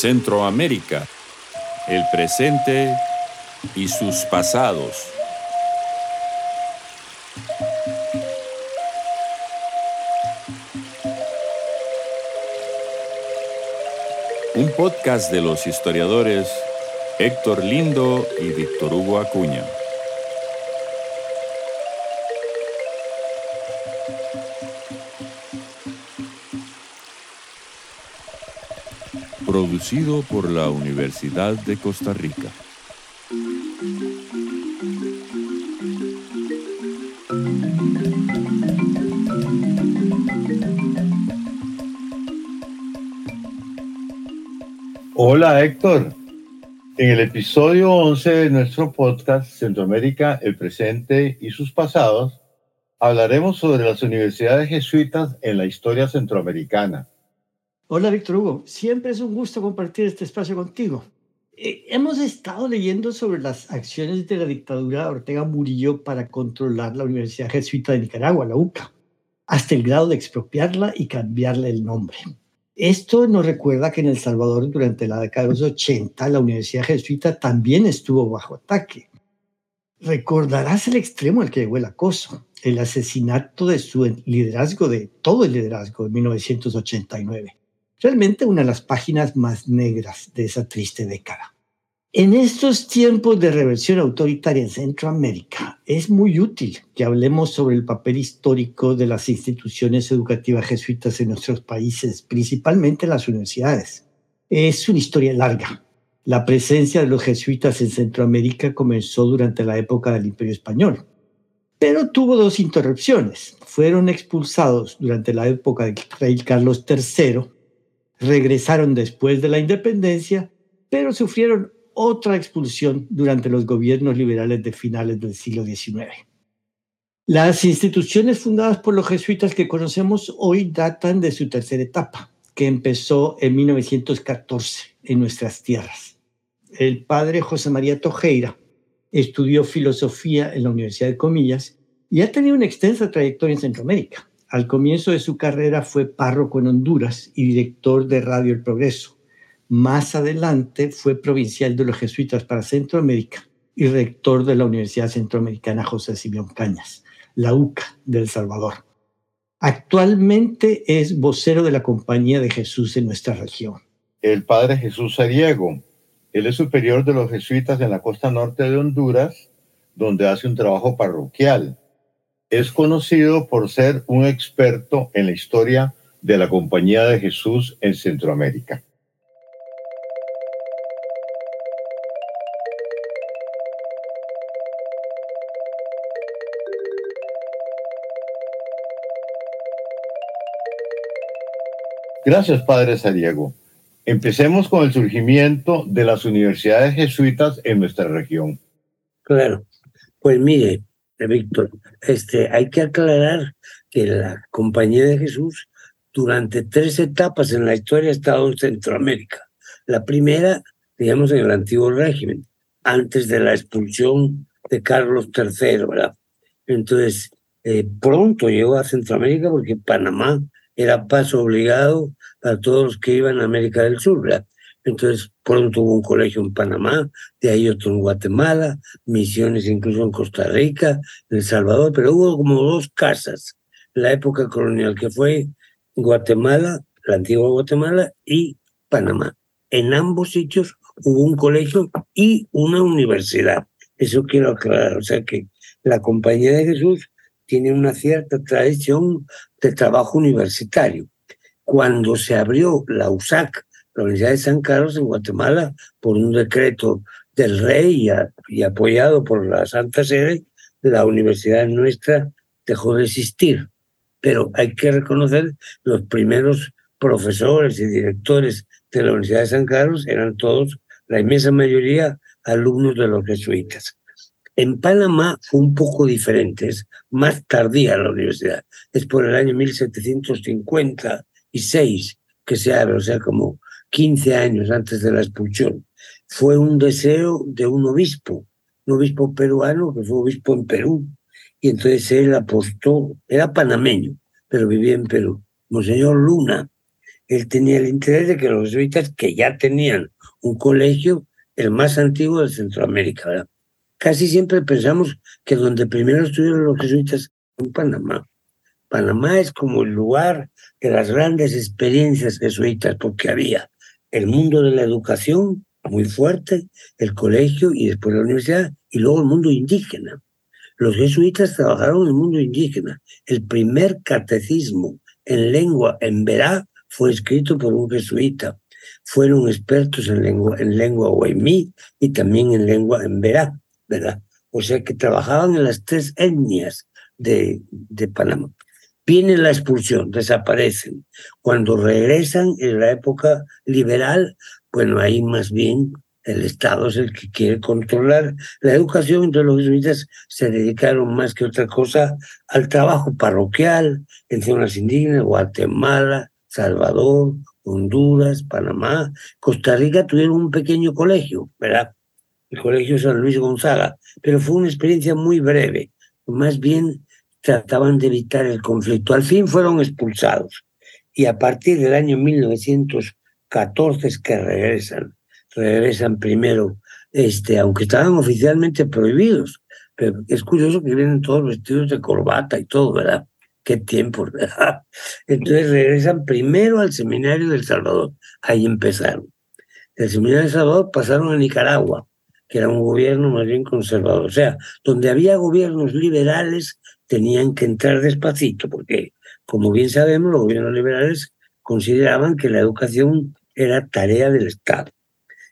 Centroamérica, el presente y sus pasados. Un podcast de los historiadores Héctor Lindo y Víctor Hugo Acuña. Producido por la Universidad de Costa Rica. Hola Héctor. En el episodio 11 de nuestro podcast Centroamérica, el presente y sus pasados, hablaremos sobre las universidades jesuitas en la historia centroamericana. Hola Víctor Hugo, siempre es un gusto compartir este espacio contigo. Eh, hemos estado leyendo sobre las acciones de la dictadura de Ortega Murillo para controlar la Universidad Jesuita de Nicaragua, la UCA, hasta el grado de expropiarla y cambiarle el nombre. Esto nos recuerda que en El Salvador durante la década de los 80 la Universidad Jesuita también estuvo bajo ataque. Recordarás el extremo al que llegó el acoso, el asesinato de su liderazgo, de todo el liderazgo de 1989. Realmente una de las páginas más negras de esa triste década. En estos tiempos de reversión autoritaria en Centroamérica, es muy útil que hablemos sobre el papel histórico de las instituciones educativas jesuitas en nuestros países, principalmente las universidades. Es una historia larga. La presencia de los jesuitas en Centroamérica comenzó durante la época del Imperio Español, pero tuvo dos interrupciones. Fueron expulsados durante la época del rey Carlos III, regresaron después de la independencia, pero sufrieron otra expulsión durante los gobiernos liberales de finales del siglo XIX. Las instituciones fundadas por los jesuitas que conocemos hoy datan de su tercera etapa, que empezó en 1914 en nuestras tierras. El padre José María Tojeira estudió filosofía en la Universidad de Comillas y ha tenido una extensa trayectoria en Centroamérica. Al comienzo de su carrera fue párroco en Honduras y director de Radio El Progreso, más adelante fue provincial de los jesuitas para Centroamérica y rector de la Universidad Centroamericana José Simeón Cañas, la UCA de El Salvador. Actualmente es vocero de la Compañía de Jesús en nuestra región. El padre Jesús Sariego. Él es superior de los jesuitas en la costa norte de Honduras, donde hace un trabajo parroquial. Es conocido por ser un experto en la historia de la Compañía de Jesús en Centroamérica. Gracias, Padre Sariego. Empecemos con el surgimiento de las universidades jesuitas en nuestra región. Claro, pues mire, Víctor, este, hay que aclarar que la Compañía de Jesús durante tres etapas en la historia ha estado en Centroamérica. La primera, digamos, en el antiguo régimen, antes de la expulsión de Carlos III, ¿verdad? Entonces, eh, pronto llegó a Centroamérica porque Panamá era paso obligado para todos los que iban a América del Sur. ¿verdad? Entonces, pronto hubo un colegio en Panamá, de ahí otro en Guatemala, misiones incluso en Costa Rica, en El Salvador, pero hubo como dos casas, la época colonial, que fue Guatemala, la antigua Guatemala, y Panamá. En ambos sitios hubo un colegio y una universidad. Eso quiero aclarar. O sea que la Compañía de Jesús tiene una cierta tradición de trabajo universitario. Cuando se abrió la USAC, la Universidad de San Carlos en Guatemala, por un decreto del rey y, apoyado por la Santa Sede, la universidad nuestra dejó de existir. Pero hay que reconocer los primeros profesores y directores de la Universidad de San Carlos eran todos, la inmensa mayoría, alumnos de los jesuitas. En Panamá fue un poco diferente, es más tardía la universidad. Es por el año 1756 que se abre, o sea, como 15 años antes de la expulsión. Fue un deseo de un obispo, un obispo peruano que fue obispo en Perú. Y entonces él apostó, era panameño, pero vivía en Perú, Monseñor Luna. él tenía el interés de que los jesuitas, que ya tenían un colegio, el más antiguo de Centroamérica. Casi siempre pensamos que donde primero estuvieron los jesuitas en Panamá. Panamá es como el lugar de las grandes experiencias jesuitas, porque había el mundo de la educación muy fuerte, el colegio y después la universidad, y luego el mundo indígena. Los jesuitas trabajaron en el mundo indígena. El primer catecismo en lengua en verá fue escrito por un jesuita. Fueron expertos en lengua, en lengua y también en lengua en verá, ¿verdad? O sea que trabajaban en las tres etnias de, de Panamá. Viene la expulsión, desaparecen. Cuando regresan en la época liberal, bueno, ahí más bien el Estado es el que quiere controlar la educación, entonces los jesuitas se dedicaron más que otra cosa al trabajo parroquial en zonas indígenas, Guatemala, Salvador, Honduras, Panamá, Costa Rica tuvieron un pequeño colegio, ¿verdad? El colegio San Luis Gonzaga, pero fue una experiencia muy breve, más bien trataban de evitar el conflicto. Al fin fueron expulsados y a partir del año 1914 es que regresan regresan primero, este, aunque estaban oficialmente prohibidos. Pero es curioso que vienen todos vestidos de corbata y todo, ¿verdad? Qué tiempo, ¿verdad? Entonces regresan primero al seminario del Salvador. Ahí empezaron. Del seminario del Salvador pasaron a Nicaragua, que era un gobierno más bien conservador. O sea, donde había gobiernos liberales tenían que entrar despacito, porque, como bien sabemos, los gobiernos liberales consideraban que la educación era tarea del Estado.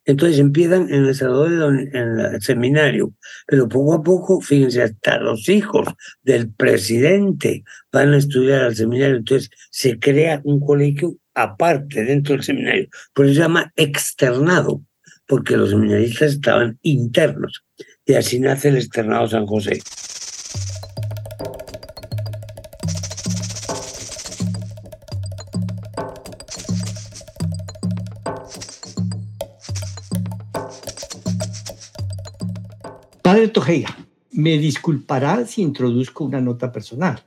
Entonces empiezan en El Salvador, en el seminario, pero poco a poco, fíjense, hasta los hijos del presidente van a estudiar al seminario. Entonces se crea un colegio aparte dentro del seminario. Por eso se llama externado, porque los seminaristas estaban internos. Y así nace el externado San José. Padre Tojeira, me disculpará si introduzco una nota personal.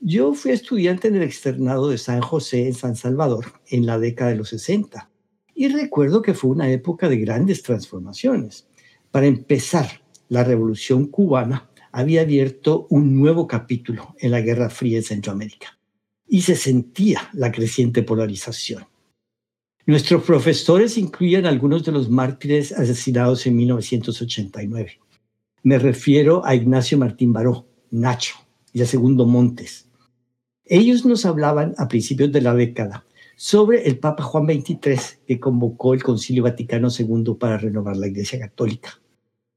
Yo fui estudiante en el externado de San José en San Salvador en la década de los 60 y recuerdo que fue una época de grandes transformaciones. Para empezar, la revolución cubana había abierto un nuevo capítulo en la Guerra Fría en Centroamérica y se sentía la creciente polarización. Nuestros profesores incluían algunos de los mártires asesinados en 1989 me refiero a Ignacio Martín Baró, Nacho, y a Segundo Montes. Ellos nos hablaban a principios de la década sobre el Papa Juan XXIII que convocó el Concilio Vaticano II para renovar la Iglesia Católica.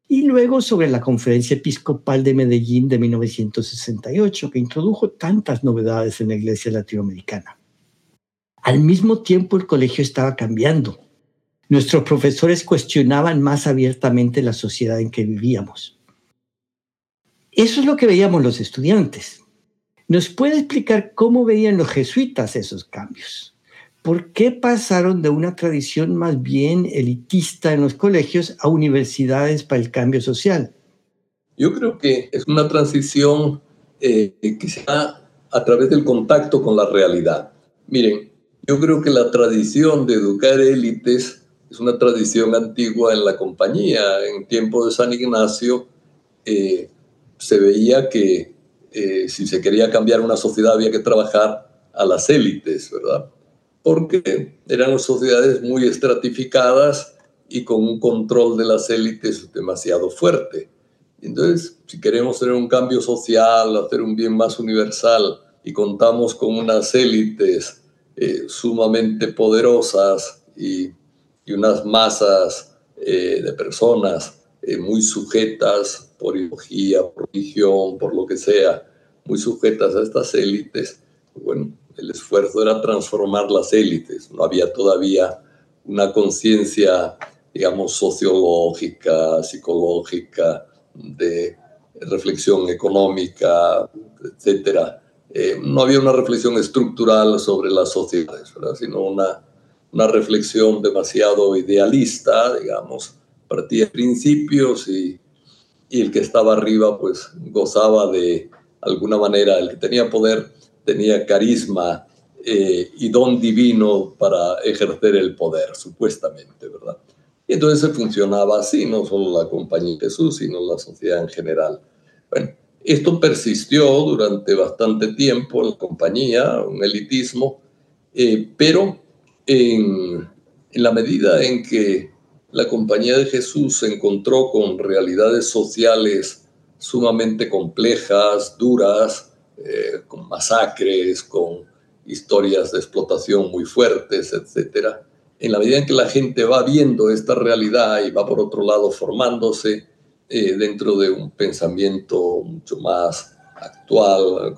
Y luego sobre la Conferencia Episcopal de Medellín de 1968 que introdujo tantas novedades en la Iglesia latinoamericana. Al mismo tiempo el colegio estaba cambiando Nuestros profesores cuestionaban más abiertamente la sociedad en que vivíamos. Eso es lo que veíamos los estudiantes. ¿Nos puede explicar cómo veían los jesuitas esos cambios? ¿Por qué pasaron de una tradición más bien elitista en los colegios a universidades para el cambio social? Yo creo que es una transición eh, que a través del contacto con la realidad. Miren, yo creo que la tradición de educar élites es una tradición antigua en la compañía. En tiempo de San Ignacio eh, se veía que eh, si se quería cambiar una sociedad había que trabajar a las élites, ¿verdad? Porque eran sociedades muy estratificadas y con un control de las élites demasiado fuerte. Entonces, si queremos tener un cambio social, hacer un bien más universal y contamos con unas élites eh, sumamente poderosas y unas masas eh, de personas eh, muy sujetas por ideología, por religión, por lo que sea, muy sujetas a estas élites, bueno, el esfuerzo era transformar las élites. No había todavía una conciencia, digamos, sociológica, psicológica, de reflexión económica, etcétera. Eh, no había una reflexión estructural sobre las sociedades, sino una una reflexión demasiado idealista, digamos, partía de principios y, el que estaba arriba pues gozaba de alguna manera, el que tenía poder tenía carisma eh, y don divino para ejercer el poder, supuestamente, ¿verdad? Y entonces funcionaba así, no solo la compañía de Jesús, sino la sociedad en general. Bueno, esto persistió durante bastante tiempo en la compañía, un elitismo, eh, pero en la medida en que la compañía de Jesús se encontró con realidades sociales sumamente complejas, duras, eh, con masacres, con historias de explotación muy fuertes, etc. En la medida en que la gente va viendo esta realidad y va por otro lado formándose eh, dentro de un pensamiento mucho más actual,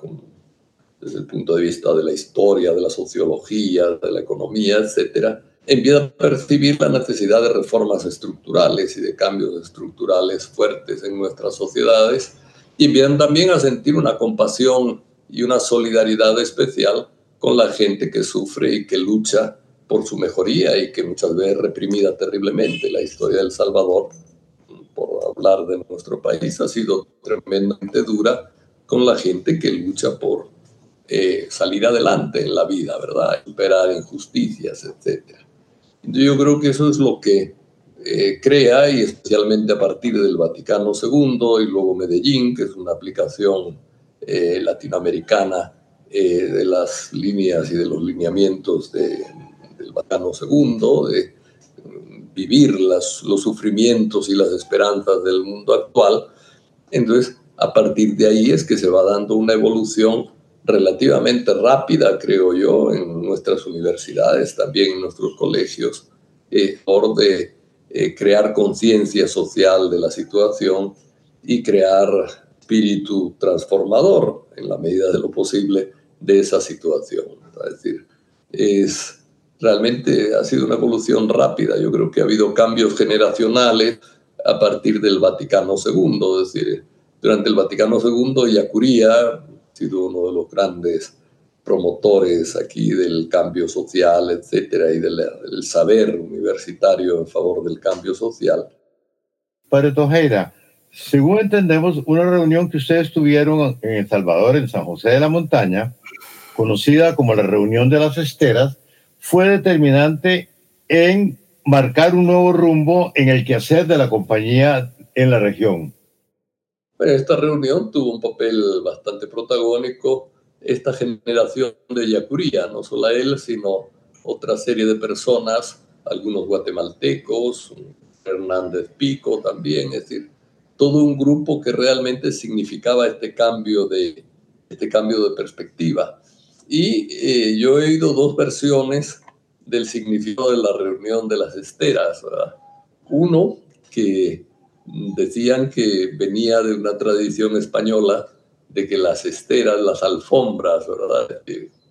desde el punto de vista de la historia, de la sociología, de la economía, etc., empieza a percibir la necesidad de reformas estructurales y de cambios estructurales fuertes en nuestras sociedades y empiezan también a sentir una compasión y una solidaridad especial con la gente que sufre y que lucha por su mejoría y que muchas veces reprimida terriblemente. La historia del Salvador, por hablar de nuestro país, ha sido tremendamente dura con la gente que lucha por eh, salir adelante en la vida, ¿verdad? Superar injusticias, etcétera. Yo creo que eso es lo que eh, crea, y especialmente a partir del Vaticano II y luego Medellín, que es una aplicación eh, latinoamericana eh, de las líneas y de los lineamientos del Vaticano II, de vivir las, los sufrimientos y las esperanzas del mundo actual. Entonces, a partir de ahí es que se va dando una evolución relativamente rápida, creo yo, en nuestras universidades, también en nuestros colegios, eh, por de eh, crear conciencia social de la situación y crear espíritu transformador en la medida de lo posible de esa situación. Es decir, es, realmente ha sido una evolución rápida. Yo creo que ha habido cambios generacionales a partir del Vaticano II, es decir, durante el Vaticano II, Yacuría, sido uno de los grandes promotores aquí del cambio social, etcétera, y del, saber universitario en favor del cambio social. Padre Tojeira, según entendemos, una reunión que ustedes tuvieron en El Salvador, en San José de la Montaña, conocida como la reunión de las esteras, fue determinante en marcar un nuevo rumbo en el quehacer de la compañía en la región. Esta reunión tuvo un papel bastante protagónico esta generación de Yacuría, no solo él, sino otra serie de personas, algunos guatemaltecos, Hernández Pico también, es decir, todo un grupo que realmente significaba este cambio de, este cambio de perspectiva. Y eh, yo he oído dos versiones del significado de la reunión de las esteras. Uno, que decían que venía de una tradición española de que las esteras, las alfombras, ¿verdad?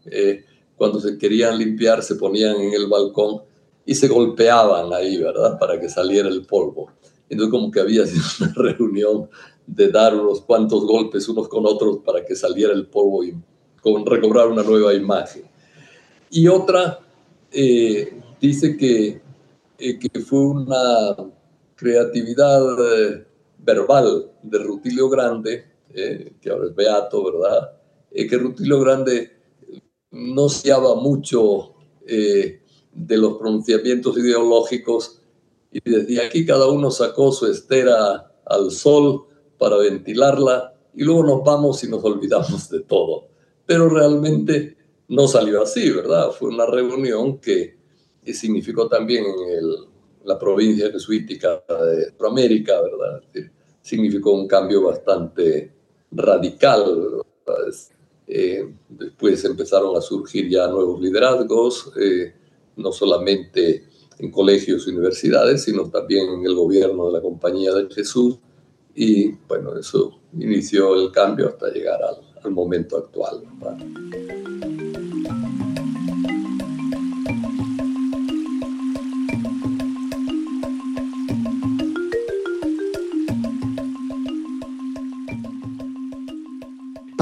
Eh, cuando se querían limpiar se ponían en el balcón y se golpeaban ahí, ¿verdad? Para que saliera el polvo. Entonces como que había sido una reunión de dar unos cuantos golpes unos con otros para que saliera el polvo y recobrar una nueva imagen. Y otra eh, dice que, eh, que fue una creatividad eh, verbal de Rutilio Grande, eh, que ahora es beato, ¿verdad? Eh, que Rutilio Grande no se haba mucho de los pronunciamientos ideológicos y decía aquí cada uno sacó su estera al sol para ventilarla y luego nos vamos y nos olvidamos de todo. Pero realmente no salió así, ¿verdad? Fue una reunión que significó también el la provincia jesuítica de Centroamérica, ¿verdad? significó un cambio bastante radical. Eh, después empezaron a surgir ya nuevos liderazgos, eh, no solamente en colegios y universidades, sino también en el gobierno de la Compañía de Jesús. Y bueno, eso inició el cambio hasta llegar al, al momento actual.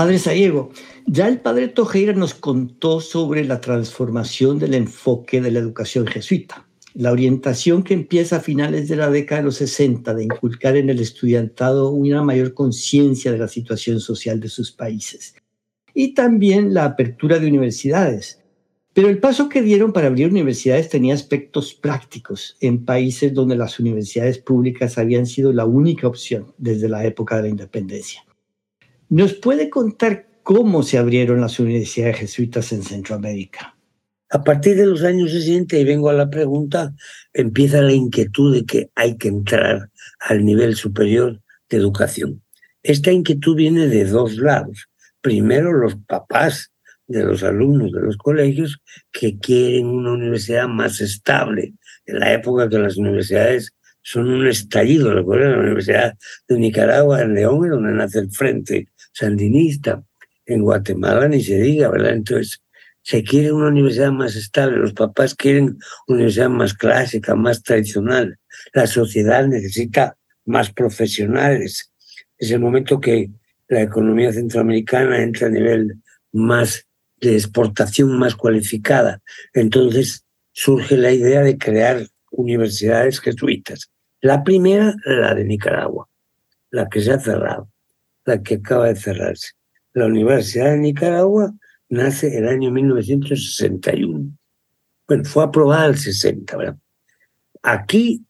Padre Sariego, ya el padre Tojeira nos contó sobre la transformación del enfoque de la educación jesuita, la orientación que empieza a finales de la década de los 60 de inculcar en el estudiantado una mayor conciencia de la situación social de sus países y también la apertura de universidades. Pero el paso que dieron para abrir universidades tenía aspectos prácticos en países donde las universidades públicas habían sido la única opción desde la época de la independencia. ¿Nos puede contar cómo se abrieron las universidades jesuitas en Centroamérica? A partir de los años 60, y vengo a la pregunta, empieza la inquietud de que hay que entrar al nivel superior de educación. Esta inquietud viene de dos lados. Primero, los papás de los alumnos de los colegios que quieren una universidad más estable. En la época que las universidades son un estallido, recuerden la Universidad de Nicaragua, en León, donde nace el Frente Sandinista. En Guatemala ni se diga, ¿verdad? Entonces, se quiere una universidad más estable, los papás quieren una universidad más clásica, más tradicional, la sociedad necesita más profesionales. Es el momento que la economía centroamericana entra a nivel más de exportación más cualificada. Entonces surge la idea de crear universidades jesuitas. La primera, la de Nicaragua, la que se ha cerrado, la que acaba de cerrarse. La Universidad de Nicaragua nace el año 1961. Bueno, fue aprobada el 60, ¿verdad? Aquí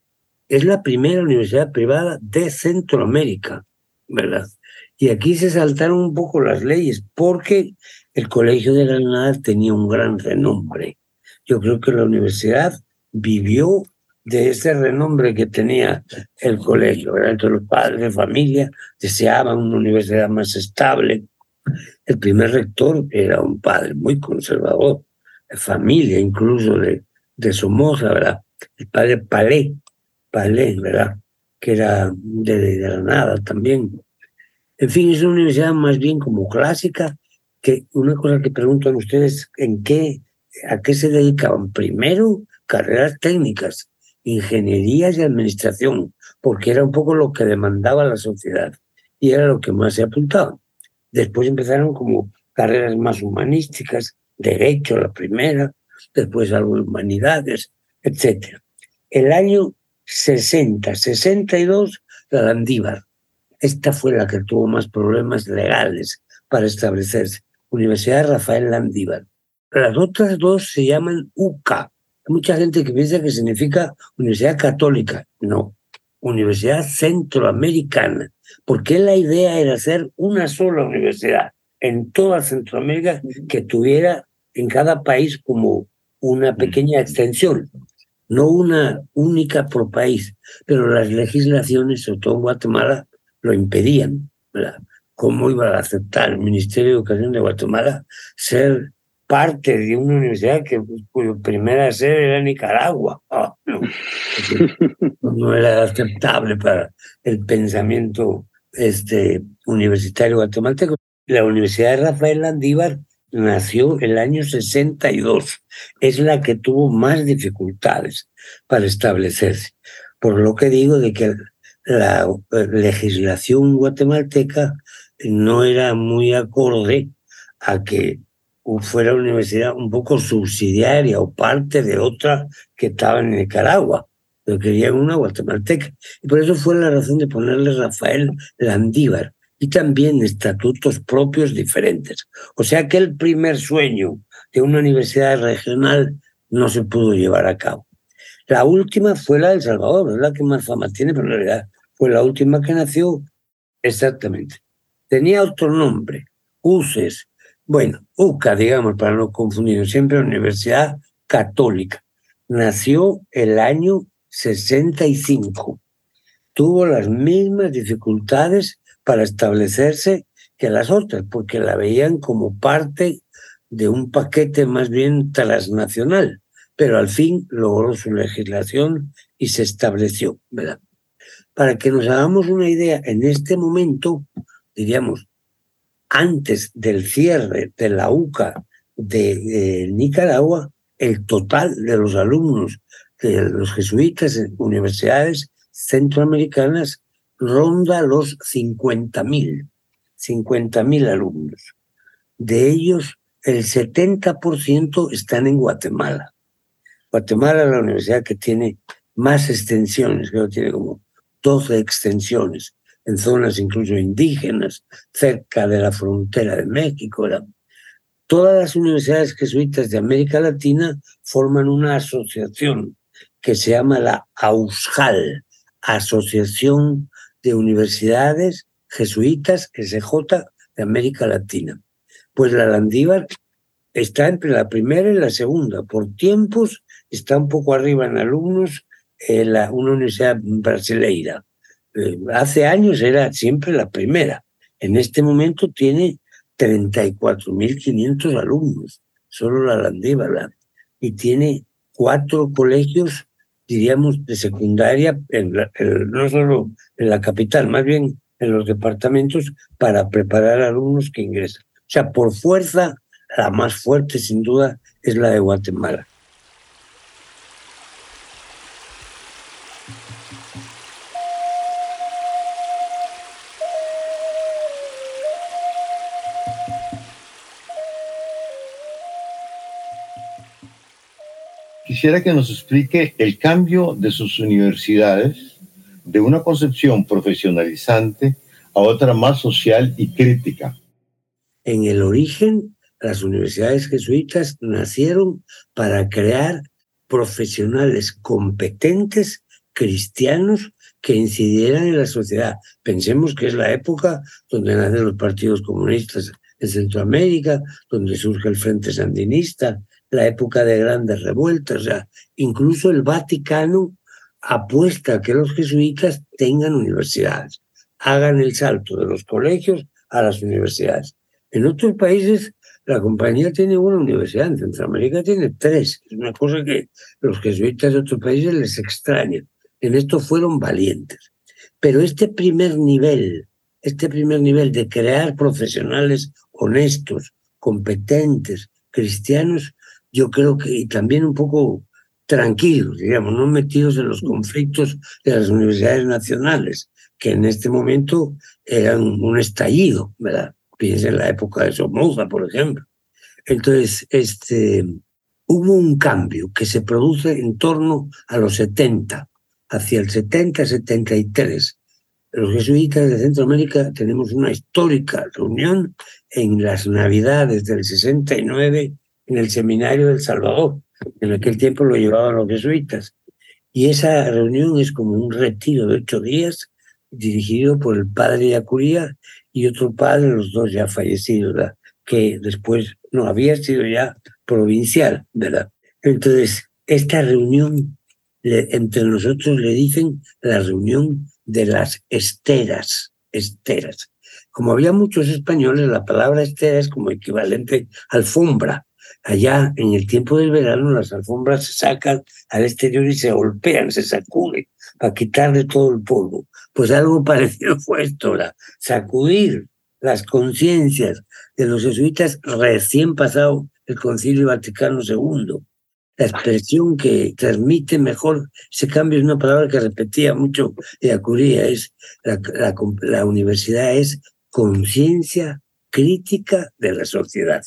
es la primera universidad privada de Centroamérica, ¿verdad? Y aquí se saltaron un poco las leyes porque el Colegio de Granada tenía un gran renombre. Yo creo que la universidad vivió de ese renombre que tenía el colegio. ¿verdad? Entonces los padres de familia deseaban una universidad más estable, el primer rector era un padre muy conservador, de familia incluso de, de Somoza, ¿verdad? El padre Palé, Palé, ¿verdad? Que era de, de Granada también. En fin, es una universidad más bien como clásica, que una cosa que preguntan ustedes, ¿en qué, a qué se dedicaban? Primero, carreras técnicas, ingeniería y administración, porque era un poco lo que demandaba la sociedad y era lo que más se apuntaba. Después empezaron como carreras más humanísticas, derecho la primera, después algo de humanidades, etc. El año 60, 62, la Landívar. Esta fue la que tuvo más problemas legales para establecerse. Universidad Rafael Landívar. Las otras dos se llaman UCA. Mucha gente que piensa que significa Universidad Católica. No, Universidad Centroamericana porque la idea era hacer una sola universidad en toda Centroamérica que tuviera en cada país como una pequeña extensión, no una única por país, pero las legislaciones, sobre todo en Guatemala, lo impedían. ¿Cómo iba a aceptar el Ministerio de Educación de Guatemala ser parte de una universidad que cuyo primera sede era Nicaragua. Ah, no, era aceptable para el pensamiento este, universitario guatemalteco. La Universidad de Rafael Landívar nació el año 62. Es la que tuvo más dificultades para establecerse. Por lo que digo de que la legislación guatemalteca no era muy acorde a que fuera una universidad un poco subsidiaria o parte de otra que estaba en Nicaragua. Pero querían una guatemalteca. Y por eso fue la razón de ponerle Rafael Landívar. Y también estatutos propios diferentes. O sea que el primer sueño de una universidad regional no se pudo llevar a cabo. La última fue la de Salvador, es la que más fama tiene, pero en realidad fue la última que nació exactamente. Tenía otro nombre, UCES, bueno, UCA, digamos, para no confundir, siempre Universidad Católica. Nació el año 65. Tuvo las mismas dificultades para establecerse que las otras, porque la veían como parte de un paquete más bien transnacional, pero al fin logró su legislación y se estableció, ¿verdad? Para que nos hagamos una idea, en este momento, diríamos, antes del cierre de la UCA de, Nicaragua, el total de los alumnos de los jesuitas en universidades centroamericanas ronda los 50.000, 50.000 alumnos. De ellos, el 70% están en Guatemala. Guatemala es la universidad que tiene más extensiones, creo que tiene como 12 extensiones en zonas incluso indígenas, cerca de la frontera de México. todas las universidades jesuitas de América Latina forman una asociación que se llama la AUSJAL, Asociación de Universidades Jesuitas SJ de América Latina. Pues la Landívar está entre la primera y la segunda. Por tiempos está un poco arriba en alumnos eh, la, una universidad brasileira. Eh, hace años era siempre la primera. En este momento tiene 34.500 alumnos, solo la Landívar, y tiene cuatro colegios, diríamos, de secundaria, en no solo en la capital, más bien en los departamentos, para preparar alumnos que ingresan. O sea, por fuerza, la más fuerte, sin duda, es la de Guatemala. Quisiera que nos explique el cambio de sus universidades de una concepción profesionalizante a otra más social y crítica. En el origen, las universidades jesuitas nacieron para crear profesionales competentes cristianos que incidieran en la sociedad. Pensemos que es la época donde nacen los partidos comunistas en Centroamérica, donde surge el Frente Sandinista, la época de grandes revueltas. O incluso el Vaticano apuesta a que los jesuitas tengan universidades, hagan el salto de los colegios a las universidades. En otros países la compañía tiene una universidad, en Centroamérica tiene tres. Es una cosa que los jesuitas de otros países les extraña. En esto fueron valientes. Pero este primer nivel, este primer nivel de crear profesionales honestos, competentes, cristianos, yo creo que y también un poco tranquilos, digamos, no metidos en los conflictos de las universidades nacionales, que en este momento eran un estallido, ¿verdad? Piensa en la época de Somoza, por ejemplo. Entonces, este, hubo un cambio que se produce en torno a los 70, hacia el 70-73. Los jesuitas de Centroamérica tenemos una histórica reunión en las Navidades del 69 en el seminario del Salvador. En aquel tiempo lo llevaban los jesuitas. Y esa reunión es como un retiro de ocho días dirigido por el padre Yacuría y otro padre, los dos ya fallecidos, que después no había sido ya provincial, ¿verdad? Entonces, esta reunión entre nosotros le dicen la reunión de las esteras, esteras. Como había muchos españoles, la palabra estera es como equivalente alfombra. Allá en el tiempo del verano las alfombras se sacan al exterior y se golpean, se sacuden para quitarle todo el polvo. Pues algo parecido fue esto, sacudir las conciencias de los jesuitas recién pasado el Concilio Vaticano II. La expresión que transmite mejor ese cambio es una palabra que repetía mucho Acuría, es la, la universidad es conciencia crítica de la sociedad.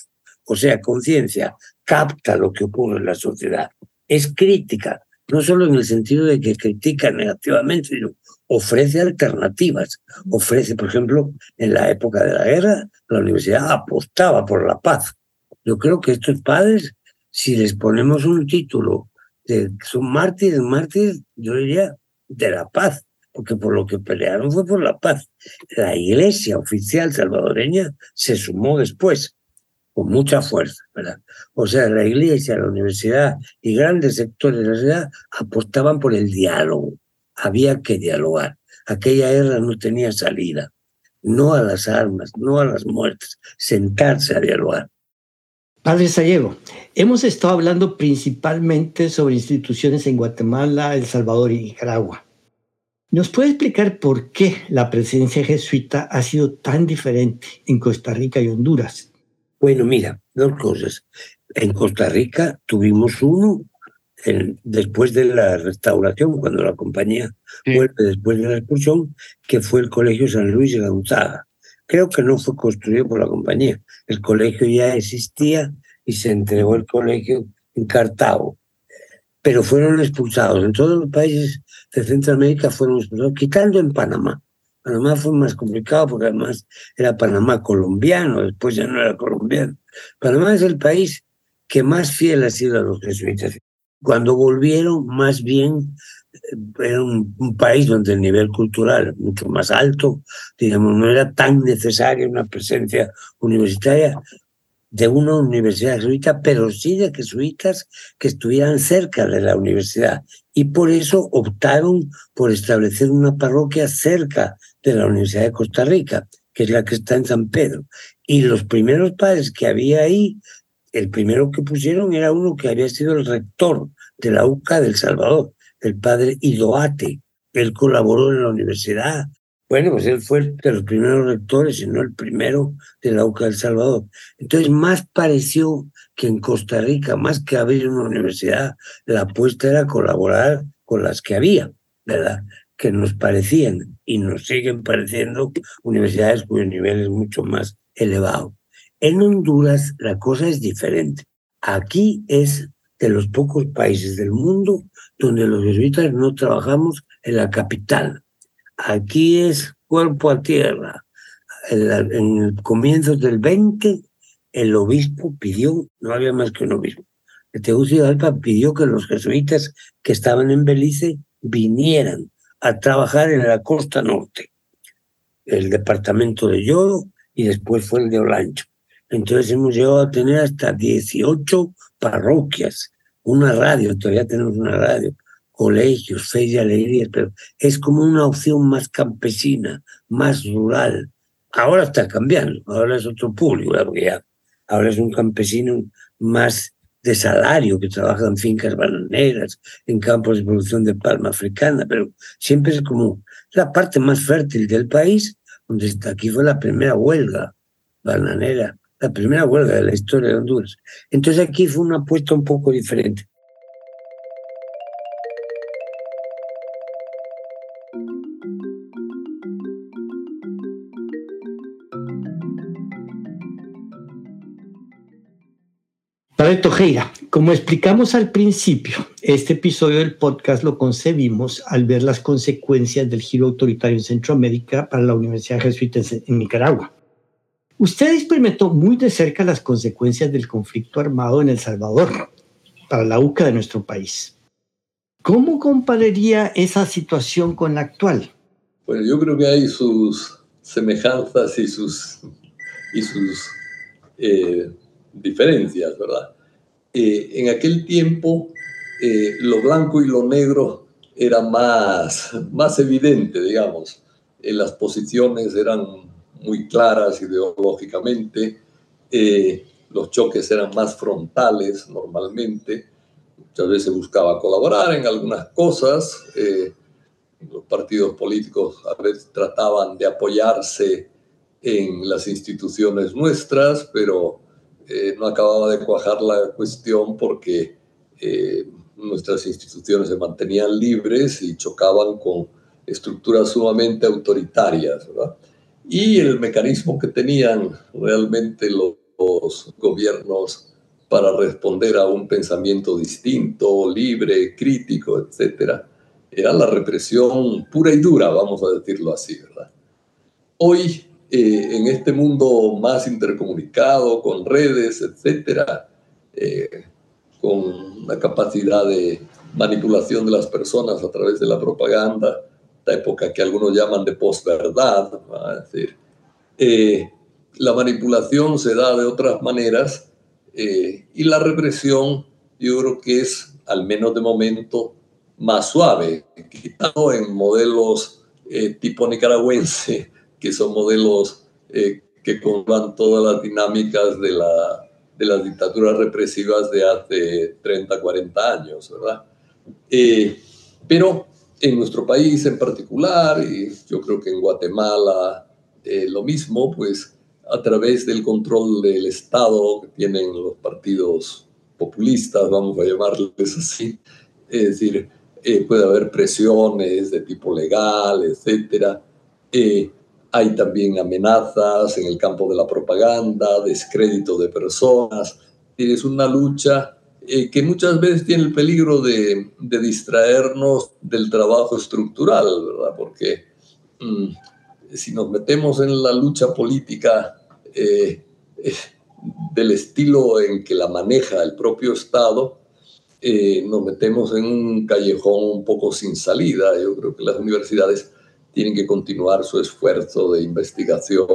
O sea, conciencia capta lo que ocurre en la sociedad. Es crítica, no solo en el sentido de que critica negativamente, sino ofrece alternativas. Ofrece, por ejemplo, en la época de la guerra, la universidad apostaba por la paz. Yo creo que estos padres, si les ponemos un título de son mártires, mártires, yo diría de la paz, porque por lo que pelearon fue por la paz. La iglesia oficial salvadoreña se sumó después con mucha fuerza, ¿verdad? O sea, la iglesia, la universidad y grandes sectores de la sociedad apostaban por el diálogo. Había que dialogar. Aquella guerra no tenía salida. No a las armas, no a las muertes, sentarse a dialogar. Padre Sayego, hemos estado hablando principalmente sobre instituciones en Guatemala, El Salvador y Nicaragua. ¿Nos puede explicar por qué la presencia jesuita ha sido tan diferente en Costa Rica y Honduras? Bueno, mira, dos cosas. En Costa Rica tuvimos uno después de la restauración, cuando la compañía vuelve después de la expulsión, que fue el Colegio San Luis de Gonzaga. Creo que no fue construido por la compañía. El colegio ya existía y se entregó el colegio en Cartago. Pero fueron expulsados. En todos los países de Centroamérica fueron expulsados, quitando en Panamá. Panamá fue más complicado porque además era Panamá colombiano, después ya no era colombiano. Panamá es el país que más fiel ha sido a los jesuitas. Cuando volvieron, más bien eh, era un, un, país donde el nivel cultural mucho más alto, digamos, no era tan necesaria una presencia universitaria, de una universidad jesuita, pero sí de jesuitas que estuvieran cerca de la universidad. Y por eso optaron por establecer una parroquia cerca de la Universidad de Costa Rica, que es la que está en San Pedro. Y los primeros padres que había ahí, el primero que pusieron era uno que había sido el rector de la UCA del Salvador, el padre Idoate. Él colaboró en la universidad, bueno, pues él fue de los primeros rectores, y no el primero de la UCA del Salvador. Entonces, más pareció que en Costa Rica, más que abrir una universidad, la apuesta era colaborar con las que había, ¿verdad? Que nos parecían y nos siguen pareciendo universidades cuyo nivel es mucho más elevado. En Honduras la cosa es diferente. Aquí es de los pocos países del mundo donde los jesuitas no trabajamos en la capital, Aquí es cuerpo a tierra. En comienzo del 20, el obispo pidió, no había más que un obispo, el Tegucigalpa pidió que los jesuitas que estaban en Belice vinieran a trabajar en la costa norte, el departamento de Yodo y después fue el de Olancho. Entonces hemos llegado a tener hasta 18 parroquias, una radio, todavía tenemos una radio, colegios, fe y alegrías, pero es como una opción más campesina, más rural. Ahora está cambiando, ahora es otro público, ahora es un campesino más de salario que trabaja en fincas bananeras, en campos de producción de palma africana, pero siempre es como la parte más fértil del país, donde aquí fue la primera huelga bananera, la primera huelga de la historia de Honduras. Entonces aquí fue una apuesta un poco diferente. Padre Tojeira, como explicamos al principio, este episodio del podcast lo concebimos al ver las consecuencias del giro autoritario en Centroamérica para la Universidad Jesuita en Nicaragua. Usted experimentó muy de cerca las consecuencias del conflicto armado en El Salvador para la UCA de nuestro país. ¿Cómo compararía esa situación con la actual? Bueno, yo creo que hay sus semejanzas y sus, y sus eh, diferencias, ¿verdad? Eh, en aquel tiempo eh, lo blanco y lo negro era más, más evidente, digamos. Eh, las posiciones eran muy claras ideológicamente, los choques eran más frontales normalmente, muchas veces buscaba colaborar en algunas cosas, los partidos políticos a veces trataban de apoyarse en las instituciones nuestras, pero eh, no acababa de cuajar la cuestión porque eh, nuestras instituciones se mantenían libres y chocaban con estructuras sumamente autoritarias. Y el mecanismo que tenían realmente los, gobiernos para responder a un pensamiento distinto, libre, crítico, etcétera, era la represión pura y dura, vamos a decirlo así. Hoy eh, en este mundo más intercomunicado, con redes, etcétera, eh, con la capacidad de manipulación de las personas a través de la propaganda, la época que algunos llaman de posverdad, es decir, eh, la manipulación se da de otras maneras y la represión yo creo que es, al menos de momento, más suave, quitado en modelos tipo nicaragüense, que son modelos eh, que convan todas las dinámicas de, la, de las dictaduras represivas de hace 30, 40 años, ¿verdad? Eh, pero en nuestro país en particular, y yo creo que en Guatemala eh, lo mismo, pues a través del control del Estado que tienen los partidos populistas, vamos a llamarles así, es decir, puede haber presiones de tipo legal, etcétera, hay también amenazas en el campo de la propaganda, descrédito de personas. Es una lucha eh, que muchas veces tiene el peligro de, distraernos del trabajo estructural, ¿verdad? Porque mm, si nos metemos en la lucha política eh, eh, del estilo en que la maneja el propio Estado, nos metemos en un callejón un poco sin salida. Yo creo que las universidades tienen que continuar su esfuerzo de investigación,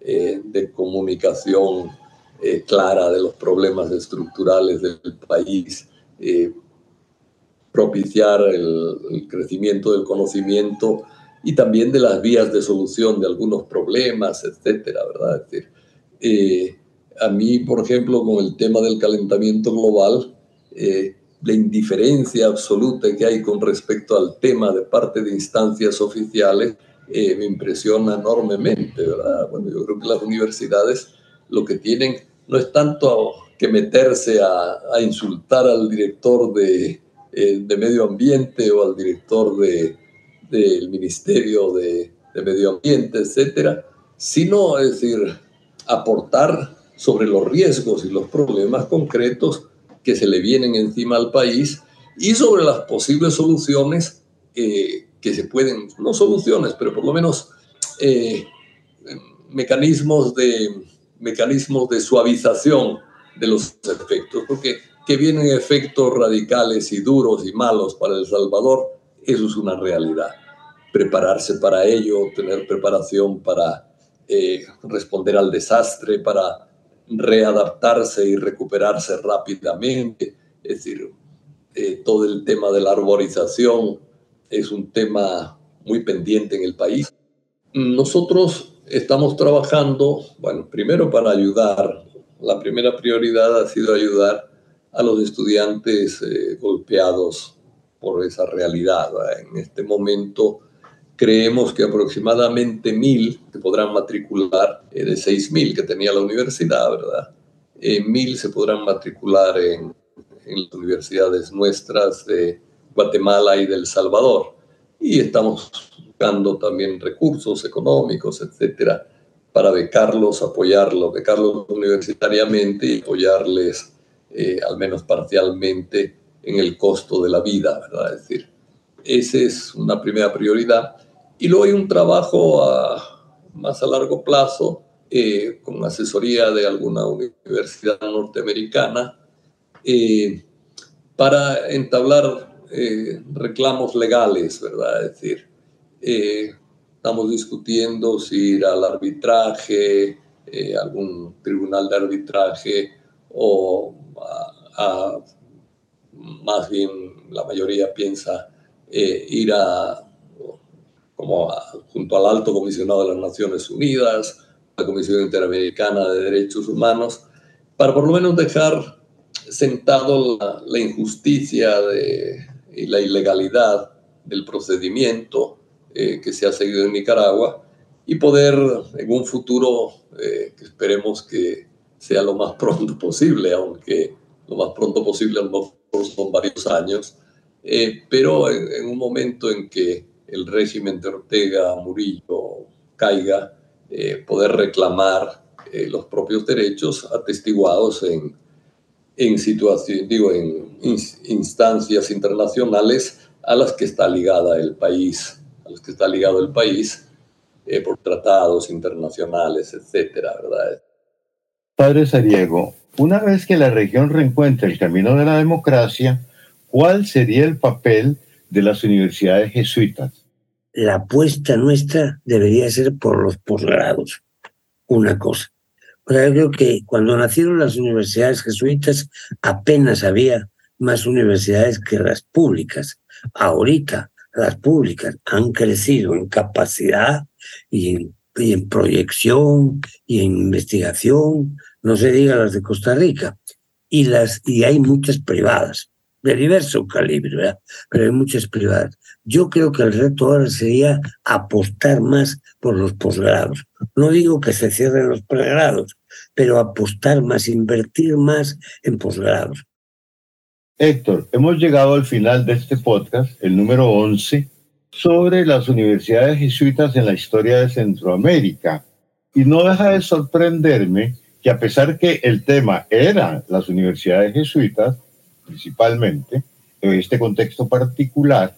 de comunicación clara de los problemas estructurales del país, propiciar el, crecimiento del conocimiento y también de las vías de solución de algunos problemas, etcétera, ¿verdad? Eh, a mí, por ejemplo, con el tema del calentamiento global, eh, la indiferencia absoluta que hay con respecto al tema de parte de instancias oficiales eh, me impresiona enormemente, ¿verdad? Bueno, yo creo que las universidades lo que tienen no es tanto que meterse a, insultar al director de, de medio ambiente o al director de, del Ministerio de, Medio Ambiente, etcétera, sino, es decir, aportar sobre los riesgos y los problemas concretos que se le vienen encima al país y sobre las posibles soluciones eh, que se pueden, no soluciones, pero por lo menos eh, mecanismos, de, mecanismos de suavización de los efectos, porque que vienen efectos radicales y duros y malos para El Salvador, eso es una realidad. Prepararse para ello, tener preparación para eh, responder al desastre, para readaptarse y recuperarse rápidamente. Es decir, eh, todo el tema de la arborización es un tema muy pendiente en el país. Nosotros estamos trabajando, bueno, primero para ayudar. La primera prioridad ha sido ayudar a los estudiantes eh, golpeados por esa realidad. En este momento creemos que aproximadamente mil se podrán matricular eh, de seis mil que tenía la universidad, ¿verdad? Eh, mil se podrán matricular en, en las universidades nuestras de Guatemala y del Salvador. Y estamos buscando también recursos económicos, etcétera, para becarlos, apoyarlos, becarlos universitariamente y apoyarles eh, al menos parcialmente, en el costo de la vida, ¿verdad? Es decir, esa es una primera prioridad. Y luego hay un trabajo más a largo plazo eh, con asesoría de alguna universidad norteamericana eh, para entablar reclamos legales, ¿verdad? Es decir, estamos discutiendo si ir al arbitraje, algún tribunal de arbitraje o a, más bien la mayoría piensa eh, ir a, como junto al alto comisionado de las Naciones Unidas, la Comisión Interamericana de Derechos Humanos, para por lo menos dejar sentado la, injusticia y la ilegalidad del procedimiento eh, que se ha seguido en Nicaragua y poder en un futuro eh, que esperemos que sea lo más pronto posible, aunque lo más pronto posible, a lo mejor son varios años, eh, pero en, un momento en que el régimen de Ortega Murillo caiga, eh, poder reclamar eh, los propios derechos atestiguados en, en digo, en instancias internacionales a las que está ligada el país, a las que está ligado el país por tratados internacionales, etcétera, ¿verdad? Padre Sariego, una vez que la región reencuentre el camino de la democracia, ¿cuál sería el papel de las universidades jesuitas? La apuesta nuestra debería ser por los posgrados. Una cosa. O yo creo que cuando nacieron las universidades jesuitas apenas había más universidades que las públicas. Ahorita las públicas han crecido en capacidad y en y en proyección y en investigación, no se diga las de Costa Rica. Y, las, y hay muchas privadas, de diverso calibre, ¿verdad? pero hay muchas privadas. Yo creo que el reto ahora sería apostar más por los posgrados. No digo que se cierren los pregrados, pero apostar más, invertir más en posgrados. Héctor, hemos llegado al final de este podcast, el número 11, sobre las universidades jesuitas en la historia de Centroamérica. Y no deja de sorprenderme que a pesar que el tema eran las universidades jesuitas, principalmente, en este contexto particular,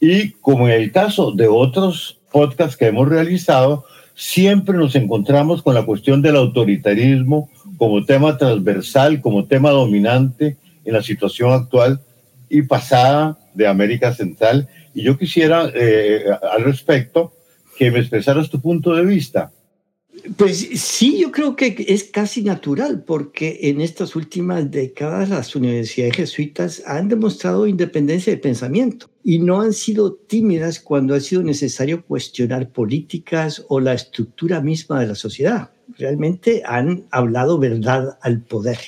y como en el caso de otros podcasts que hemos realizado, siempre nos encontramos con la cuestión del autoritarismo como tema transversal, como tema dominante en la situación actual y pasada de América Central. Y yo quisiera eh, al respecto que me expresaras tu punto de vista. Pues sí, yo creo que es casi natural porque en estas últimas décadas las universidades jesuitas han demostrado independencia de pensamiento y no han sido tímidas cuando ha sido necesario cuestionar políticas o la estructura misma de la sociedad. Realmente han hablado verdad al poder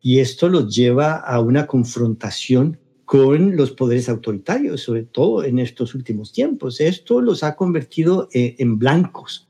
y esto los lleva a una confrontación con los poderes autoritarios, sobre todo en estos últimos tiempos. Esto los ha convertido eh, en blancos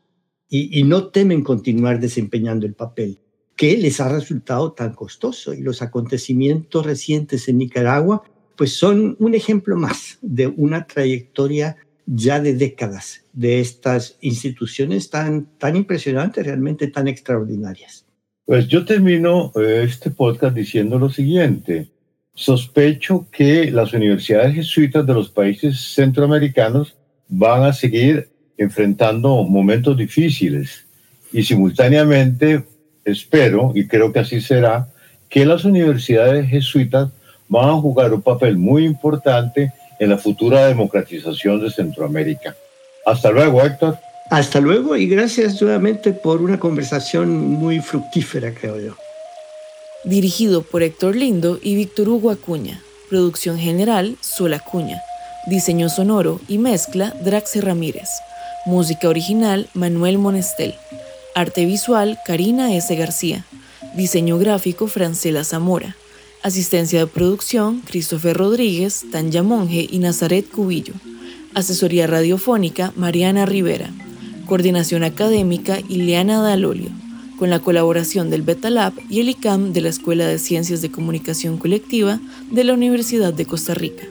y, no temen continuar desempeñando el papel que les ha resultado tan costoso. Y los acontecimientos recientes en Nicaragua, pues son un ejemplo más de una trayectoria ya de décadas de estas instituciones tan, tan impresionantes, realmente tan extraordinarias. Pues yo termino eh, este podcast diciendo lo siguiente sospecho que las universidades jesuitas de los países centroamericanos van a seguir enfrentando momentos difíciles y simultáneamente espero, y creo que así será, que las universidades jesuitas van a jugar un papel muy importante en la futura democratización de Centroamérica. Hasta luego, Héctor. Hasta luego y gracias nuevamente por una conversación muy fructífera, creo yo dirigido por Héctor Lindo y Víctor Hugo Acuña. Producción general, Sol Acuña. Diseño sonoro y mezcla, Draxe Ramírez. Música original, Manuel Monestel. Arte visual, Karina S. García. Diseño gráfico, Francela Zamora. Asistencia de producción, Christopher Rodríguez, Tanya Monge y Nazaret Cubillo. Asesoría radiofónica, Mariana Rivera. Coordinación académica, Ileana Dalolio con la colaboración del Betalab y el ICAM de la Escuela de Ciencias de Comunicación Colectiva de la Universidad de Costa Rica.